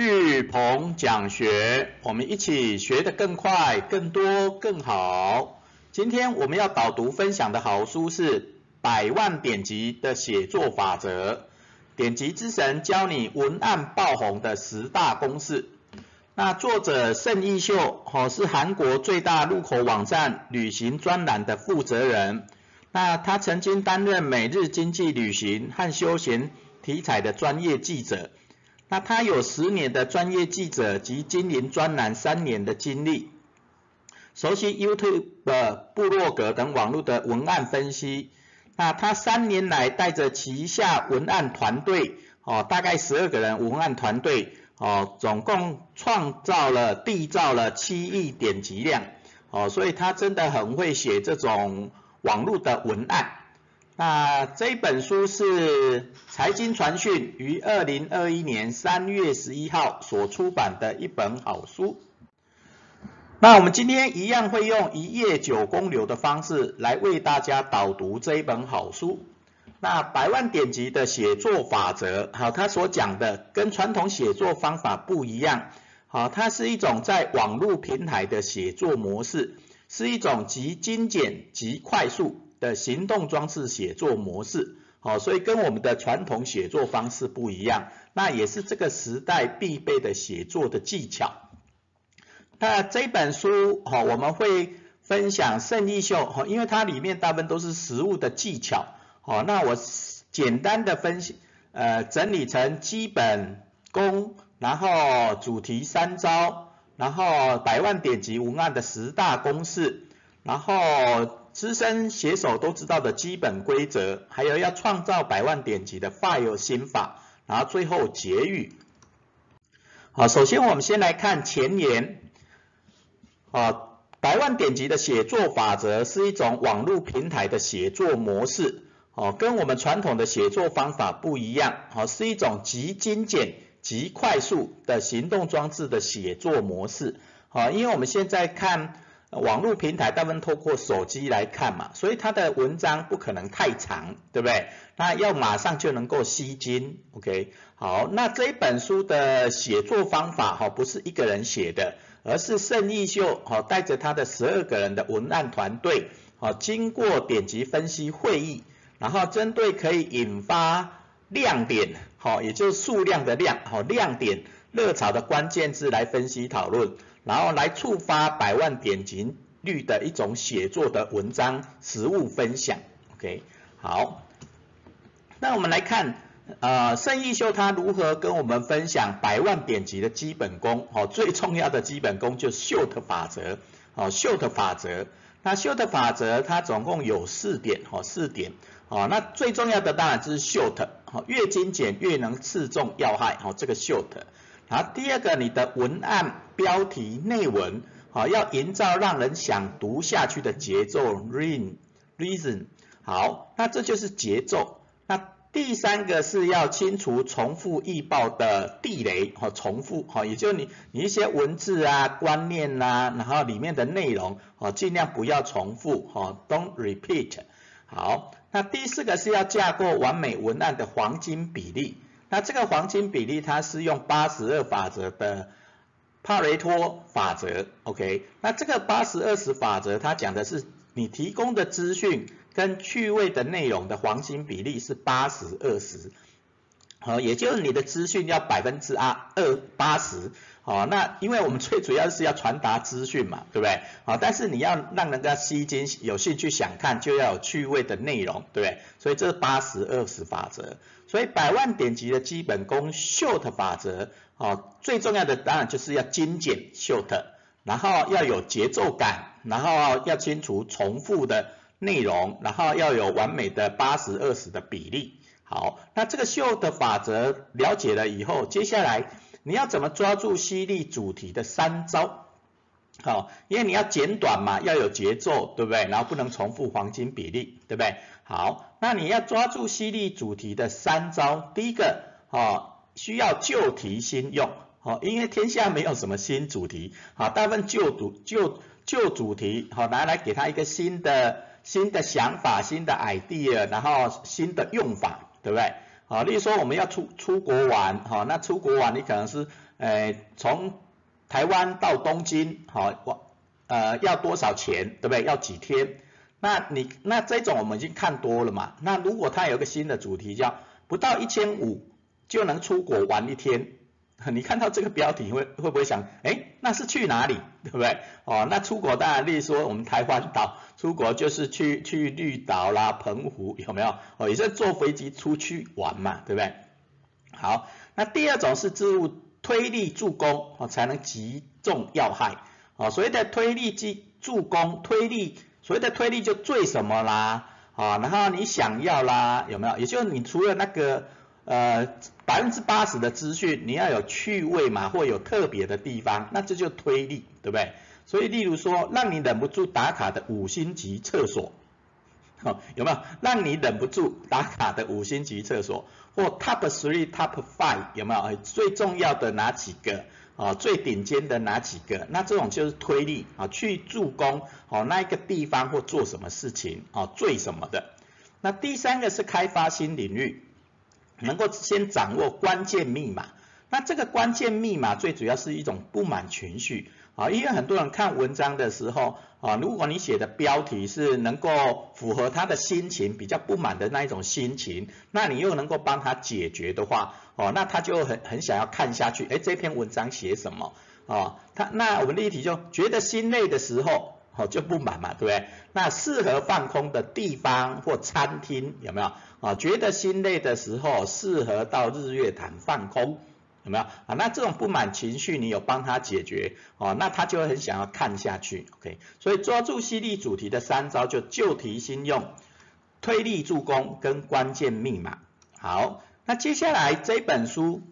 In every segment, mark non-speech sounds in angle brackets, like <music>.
巨鹏讲学，我们一起学得更快、更多、更好。今天我们要导读分享的好书是《百万典籍的写作法则》，典籍之神教你文案爆红的十大公式。那作者盛义秀，哦，是韩国最大入口网站旅行专栏的负责人。那他曾经担任每日经济旅行和休闲题材的专业记者。那他有十年的专业记者及经营专栏三年的经历，熟悉 YouTube、部落格等网络的文案分析。那他三年来带着旗下文案团队，哦，大概十二个人文案团队，哦，总共创造了缔造了七亿点击量，哦，所以他真的很会写这种网络的文案。那这本书是财经传讯于二零二一年三月十一号所出版的一本好书。那我们今天一样会用一页九公流的方式来为大家导读这一本好书。那百万典籍的写作法则，好，它所讲的跟传统写作方法不一样，好，它是一种在网络平台的写作模式，是一种极精简、极快速。的行动装置写作模式，好，所以跟我们的传统写作方式不一样，那也是这个时代必备的写作的技巧。那这本书，好，我们会分享胜利秀，好，因为它里面大部分都是实物的技巧，好，那我简单的分析，呃，整理成基本功，然后主题三招，然后百万点击文案的十大公式，然后。资深写手都知道的基本规则，还有要创造百万点击的 file 心法，然后最后结语。好，首先我们先来看前言。啊，百万点击的写作法则是一种网络平台的写作模式，哦，跟我们传统的写作方法不一样，哦，是一种极精简、极快速的行动装置的写作模式。好，因为我们现在看。网络平台大部分透过手机来看嘛，所以它的文章不可能太长，对不对？那要马上就能够吸睛，OK？好，那这一本书的写作方法哈，不是一个人写的，而是盛义秀哈带着他的十二个人的文案团队，好，经过点击分析会议，然后针对可以引发亮点，好，也就是数量的量，好，亮点热潮的关键字来分析讨论。然后来触发百万点击率的一种写作的文章实物分享，OK，好，那我们来看，呃，盛义秀他如何跟我们分享百万点击的基本功，哦，最重要的基本功就是 SHORT 法则，哦，SHORT 法则，那秀的法则它总共有四点，哦，四点，哦，那最重要的当然就是 SHORT，哦，越精简越能刺中要害，哦，这个 SHORT。好，第二个，你的文案标题内文，好，要营造让人想读下去的节奏，reason，reason，好，那这就是节奏。那第三个是要清除重复易爆的地雷，好，重复，好，也就你你一些文字啊、观念呐，然后里面的内容，好，尽量不要重复，好，don't repeat。好，那第四个是要架构完美文案的黄金比例。那这个黄金比例，它是用八十二法则的帕雷托法则，OK？那这个八十二十法则，它讲的是你提供的资讯跟趣味的内容的黄金比例是八十二十，好，也就是你的资讯要百分之二二八十。哦，那因为我们最主要是要传达资讯嘛，对不对？好，但是你要让人家吸睛、有兴趣想看，就要有趣味的内容，对不对？所以这是八十二十法则。所以百万点击的基本功，short 法则，哦，最重要的当然就是要精简 short，然后要有节奏感，然后要清除重复的内容，然后要有完美的八十二十的比例。好，那这个秀的法则了解了以后，接下来。你要怎么抓住犀利主题的三招？好，因为你要简短嘛，要有节奏，对不对？然后不能重复黄金比例，对不对？好，那你要抓住犀利主题的三招，第一个，哦，需要旧题新用，好，因为天下没有什么新主题，好，大部分旧主旧旧主题，好，拿来给他一个新的新的想法、新的 idea，然后新的用法，对不对？好，例如说我们要出出国玩，哈，那出国玩你可能是呃，从台湾到东京，好，我呃，要多少钱，对不对？要几天？那你那这种我们已经看多了嘛？那如果它有个新的主题叫不到一千五就能出国玩一天，<laughs> 你看到这个标题会会不会想，哎，那是去哪里，对不对？哦，那出国当然例如说我们台湾岛出国就是去去绿岛啦、澎湖有没有？哦，也是坐飞机出去玩嘛，对不对？好，那第二种是置物推力助攻哦，才能击中要害哦。所谓的推力击助攻，推力所谓的推力就最什么啦啊？然后你想要啦，有没有？也就是你除了那个呃百分之八十的资讯，你要有趣味嘛，或有特别的地方，那这就推力，对不对？所以例如说，让你忍不住打卡的五星级厕所。好，有没有让你忍不住打卡的五星级厕所，或 top three、top five 有没有？最重要的哪几个？啊，最顶尖的哪几个？那这种就是推力啊，去助攻哦那一个地方或做什么事情啊，最什么的。那第三个是开发新领域，能够先掌握关键密码。那这个关键密码最主要是一种不满情绪啊，因为很多人看文章的时候啊，如果你写的标题是能够符合他的心情，比较不满的那一种心情，那你又能够帮他解决的话，哦，那他就很很想要看下去，哎，这篇文章写什么啊？他那我们例题就觉得心累的时候，哦就不满嘛，对不对？那适合放空的地方或餐厅有没有啊？觉得心累的时候，适合到日月潭放空。有没有啊？那这种不满情绪，你有帮他解决哦，那他就很想要看下去。OK，所以抓住犀利主题的三招就旧题新用、推力助攻跟关键密码。好，那接下来这本书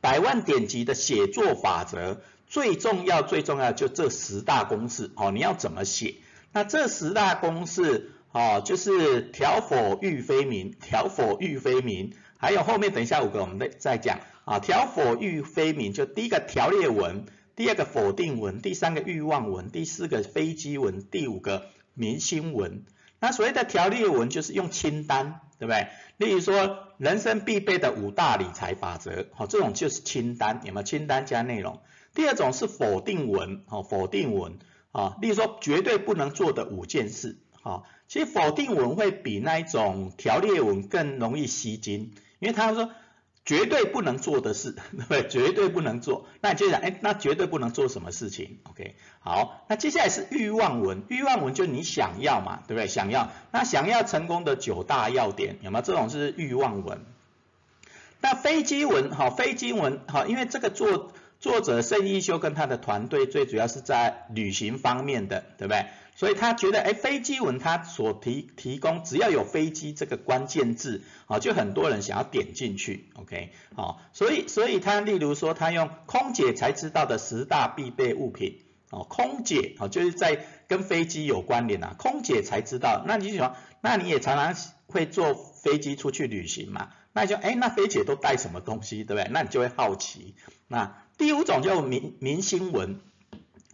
百万点击的写作法则，最重要最重要就这十大公式哦，你要怎么写？那这十大公式哦，就是调否欲非明，调否欲非明，还有后面等一下五个我们再再讲。啊，条否欲非明，就第一个条列文，第二个否定文，第三个欲望文，第四个飞机文，第五个明星文。那所谓的条列文就是用清单，对不对？例如说人生必备的五大理财法则，好，这种就是清单，有没有清单加内容？第二种是否定文，哦，否定文，啊，例如说绝对不能做的五件事，好，其实否定文会比那一种条列文更容易吸睛，因为他说。绝对不能做的事，对 <laughs> 不对？绝对不能做。那你就想，哎，那绝对不能做什么事情？OK，好，那接下来是欲望文，欲望文就你想要嘛，对不对？想要，那想要成功的九大要点有没有？这种是欲望文。那飞机文，好，飞机文，好，因为这个做作者盛一修跟他的团队最主要是在旅行方面的，对不对？所以他觉得，哎，飞机文他所提提供，只要有飞机这个关键字，啊，就很多人想要点进去，OK，好，所以所以他例如说，他用空姐才知道的十大必备物品，哦，空姐，哦，就是在跟飞机有关联啊，空姐才知道，那你就说，那你也常常会坐飞机出去旅行嘛，那你就，哎，那飞姐都带什么东西，对不对？那你就会好奇。那第五种叫明明星文，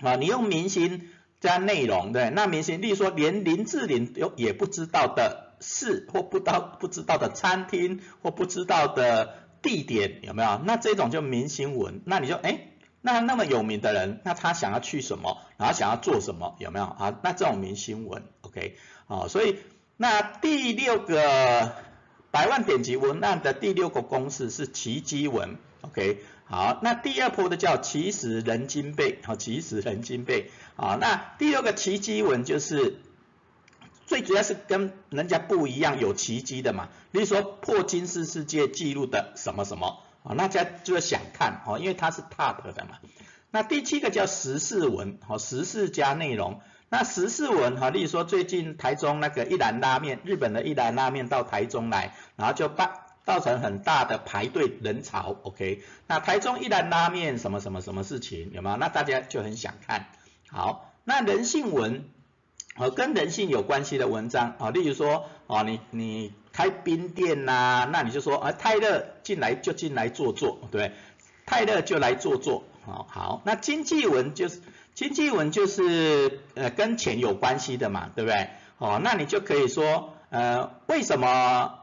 啊，你用明星。加内容对，那明星，例如说连林志玲有也不知道的事，或不到不知道的餐厅，或不知道的地点有没有？那这种就明星文，那你就哎，那那么有名的人，那他想要去什么，然后想要做什么，有没有啊？那这种明星文，OK，好，所以那第六个百万点击文案的第六个公式是奇迹文，OK。好，那第二波的叫起始人金贝，好，起始人金贝，好，那第二个奇迹文就是最主要是跟人家不一样，有奇迹的嘛，例如说破金氏世界纪录的什么什么，啊，大家就会想看，哦，因为它是 top 的嘛。那第七个叫时事文，好，时事加内容，那时事文，哈，例如说最近台中那个一兰拉面，日本的一兰拉面到台中来，然后就把。造成很大的排队人潮，OK？那台中一兰拉面什么什么什么事情有没有？那大家就很想看。好，那人性文，呃，跟人性有关系的文章啊，例如说，哦，你你开冰店呐，那你就说，啊，泰勒进来就进来坐坐，对，泰勒就来坐坐，好，好，那经济文就是经济文就是呃跟钱有关系的嘛，对不对？哦，那你就可以说，呃，为什么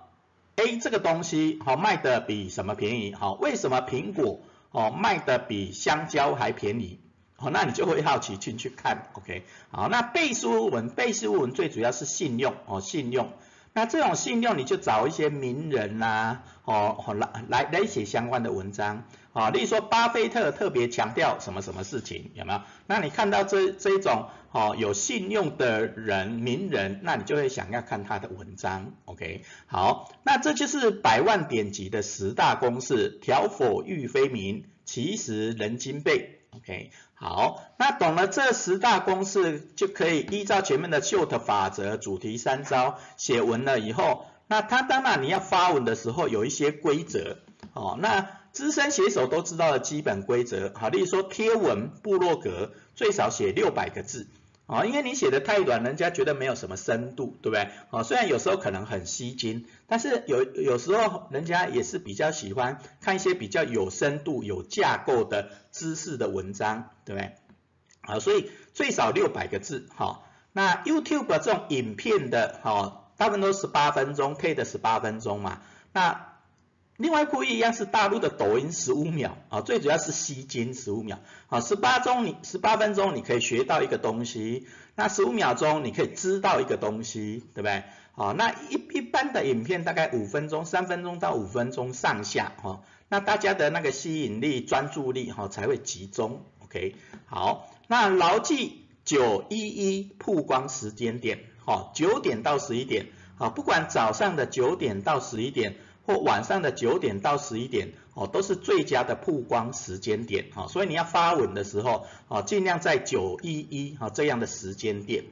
？A 这个东西好卖的比什么便宜？好，为什么苹果哦卖的比香蕉还便宜，哦那你就会好奇进去看，OK，好，那背书文背书文最主要是信用哦信用。那这种信用，你就找一些名人呐，哦，来来来写相关的文章，啊，例如说巴菲特特别强调什么什么事情，有没有？那你看到这这种哦有信用的人名人，那你就会想要看他的文章，OK？好，那这就是百万点击的十大公式，条否欲非民，其实人精背，OK？好，那懂了这十大公式，就可以依照前面的秀特法则、主题三招写文了以后，那他当然你要发文的时候有一些规则，哦，那资深写手都知道的基本规则，好，例如说贴文部落格最少写六百个字。啊，因为你写的太短，人家觉得没有什么深度，对不对？啊，虽然有时候可能很吸睛，但是有有时候人家也是比较喜欢看一些比较有深度、有架构的知识的文章，对不对？啊，所以最少六百个字，哈。那 YouTube 这种影片的，哈，大部分都十八分钟，K 的十八分钟嘛。那另外不一样是大陆的抖音十五秒啊，最主要是吸睛十五秒啊，十八钟你十八分钟你可以学到一个东西，那十五秒钟你可以知道一个东西，对不对？啊，那一一般的影片大概五分钟，三分钟到五分钟上下哈，那大家的那个吸引力、专注力哈才会集中，OK？好，那牢记九一一曝光时间点，哈，九点到十一点，啊，不管早上的九点到十一点。或晚上的九点到十一点哦，都是最佳的曝光时间点哈，所以你要发文的时候哦，尽量在九一一哈这样的时间点。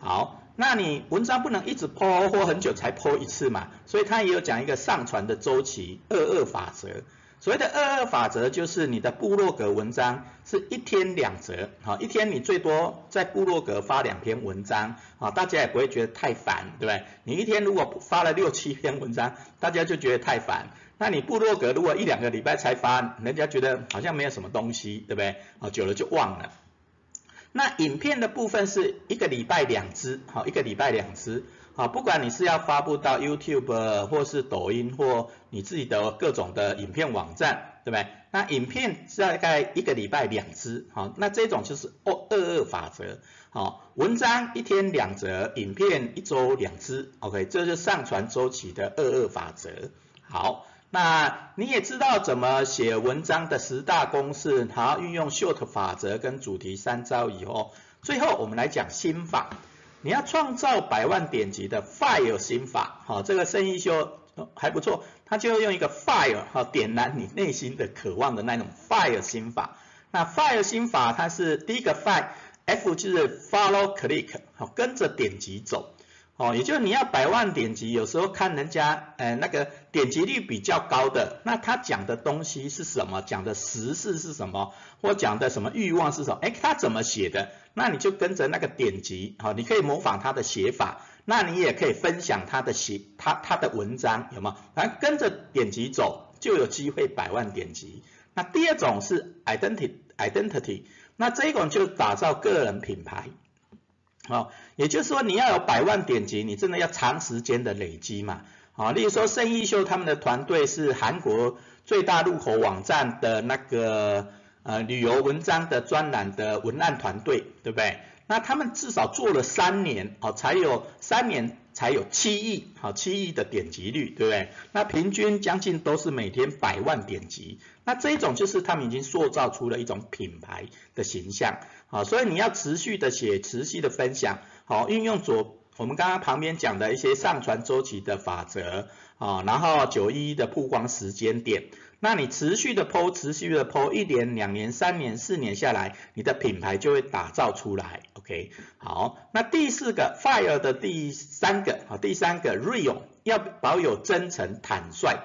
好，那你文章不能一直剖或很久才剖一次嘛，所以他也有讲一个上传的周期二二法则。所谓的二二法则就是你的部落格文章是一天两则，好，一天你最多在部落格发两篇文章，啊，大家也不会觉得太烦，对不对？你一天如果发了六七篇文章，大家就觉得太烦。那你部落格如果一两个礼拜才发，人家觉得好像没有什么东西，对不对？啊，久了就忘了。那影片的部分是一个礼拜两支，好，一个礼拜两支。好，不管你是要发布到 YouTube 或是抖音或你自己的各种的影片网站，对不对？那影片大概一个礼拜两支，好，那这种就是二二二法则，好，文章一天两则，影片一周两支，OK，这是上传周期的二二法则。好，那你也知道怎么写文章的十大公式，好，运用 short 法则跟主题三招以后，最后我们来讲心法。你要创造百万点击的 fire 心法，好，这个生意就还不错，他就要用一个 fire 哈点燃你内心的渴望的那种 fire 心法。那 fire 心法它是第一个 fire，F 就是 follow click，好，跟着点击走。哦，也就是你要百万点击，有时候看人家，呃，那个点击率比较高的，那他讲的东西是什么？讲的实事是什么？或讲的什么欲望是什么？哎，他怎么写的？那你就跟着那个点击，好，你可以模仿他的写法，那你也可以分享他的写，他他的文章，有吗？反正跟着点击走，就有机会百万点击。那第二种是 identity，identity，那这一种就打造个人品牌。好，也就是说你要有百万点击，你真的要长时间的累积嘛。好，例如说盛艺秀他们的团队是韩国最大入口网站的那个呃旅游文章的专栏的文案团队，对不对？那他们至少做了三年，哦，才有三年才有七亿，好七亿的点击率，对不对？那平均将近都是每天百万点击，那这一种就是他们已经塑造出了一种品牌的形象。好，所以你要持续的写，持续的分享，好，运用左我们刚刚旁边讲的一些上传周期的法则，啊，然后九一的曝光时间点，那你持续的剖，持续的剖，一年、两年、三年、四年下来，你的品牌就会打造出来，OK，好，那第四个 Fire 的第三个，好，第三个 Real 要保有真诚坦率。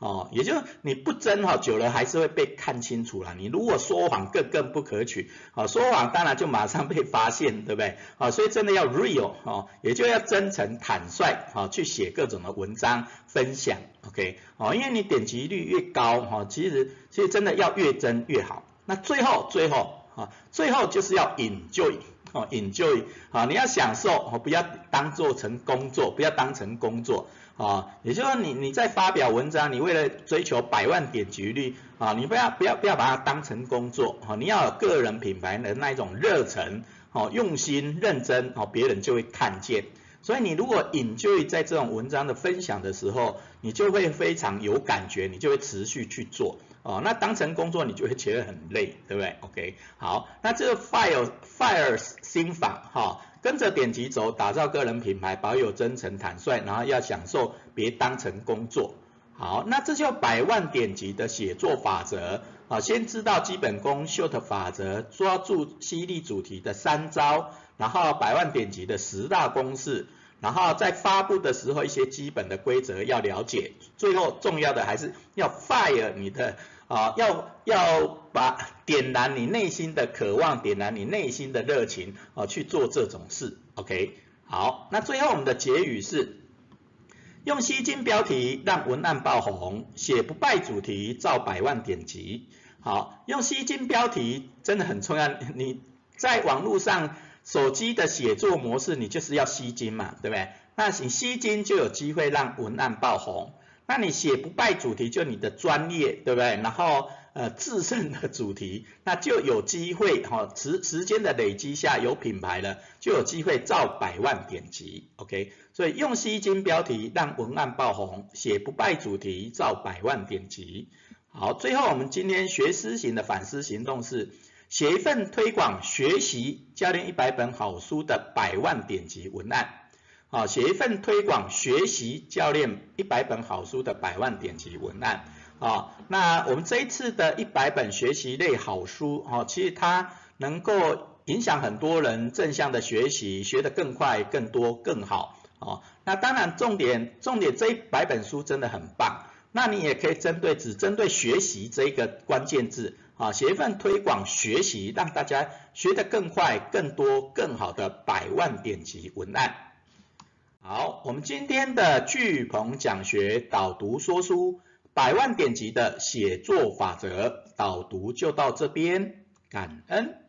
哦，也就你不真哈，久了还是会被看清楚了。你如果说谎更更不可取，啊，说谎当然就马上被发现，对不对？啊，所以真的要 real 哦，也就要真诚坦率，啊，去写各种的文章分享，OK，哦，因为你点击率越高，哈，其实其实真的要越真越好。那最后最后啊，最后就是要 enjoy。哦，enjoy，好，你要享受，哦，不要当做成工作，不要当成工作，啊，也就是说你你在发表文章，你为了追求百万点击率，啊，你不要不要不要把它当成工作，啊，你要有个人品牌的那一种热忱，哦，用心认真，哦，别人就会看见。所以你如果 enjoy 在这种文章的分享的时候，你就会非常有感觉，你就会持续去做哦。那当成工作，你就会觉得很累，对不对？OK，好，那这个 fire fire 心法哈，跟着点击走，打造个人品牌，保有真诚坦率，然后要享受，别当成工作。好，那这就百万点击的写作法则啊，先知道基本功，short 法则，抓住犀利主题的三招。然后百万点击的十大公式，然后在发布的时候一些基本的规则要了解，最后重要的还是要 fire 你的啊，要要把点燃你内心的渴望，点燃你内心的热情啊去做这种事，OK？好，那最后我们的结语是，用吸睛标题让文案爆红，写不败主题造百万点击。好，用吸睛标题真的很重要，你在网络上。手机的写作模式，你就是要吸睛嘛，对不对？那你吸睛就有机会让文案爆红。那你写不败主题，就你的专业，对不对？然后呃制胜的主题，那就有机会哈，时时间的累积下有品牌了，就有机会造百万点击，OK？所以用吸睛标题让文案爆红，写不败主题造百万点击。好，最后我们今天学思型的反思行动是。写一份推广学习教练一百本好书的百万点击文案，啊，写一份推广学习教练一百本好书的百万点击文案，啊，那我们这一次的一百本学习类好书，哦，其实它能够影响很多人正向的学习，学得更快、更多、更好，哦，那当然重点重点这一百本书真的很棒，那你也可以针对只针对学习这一个关键字。啊，写一份推广学习，让大家学得更快、更多、更好的百万点击文案。好，我们今天的巨鹏讲学导读说书百万点击的写作法则导读就到这边，感恩。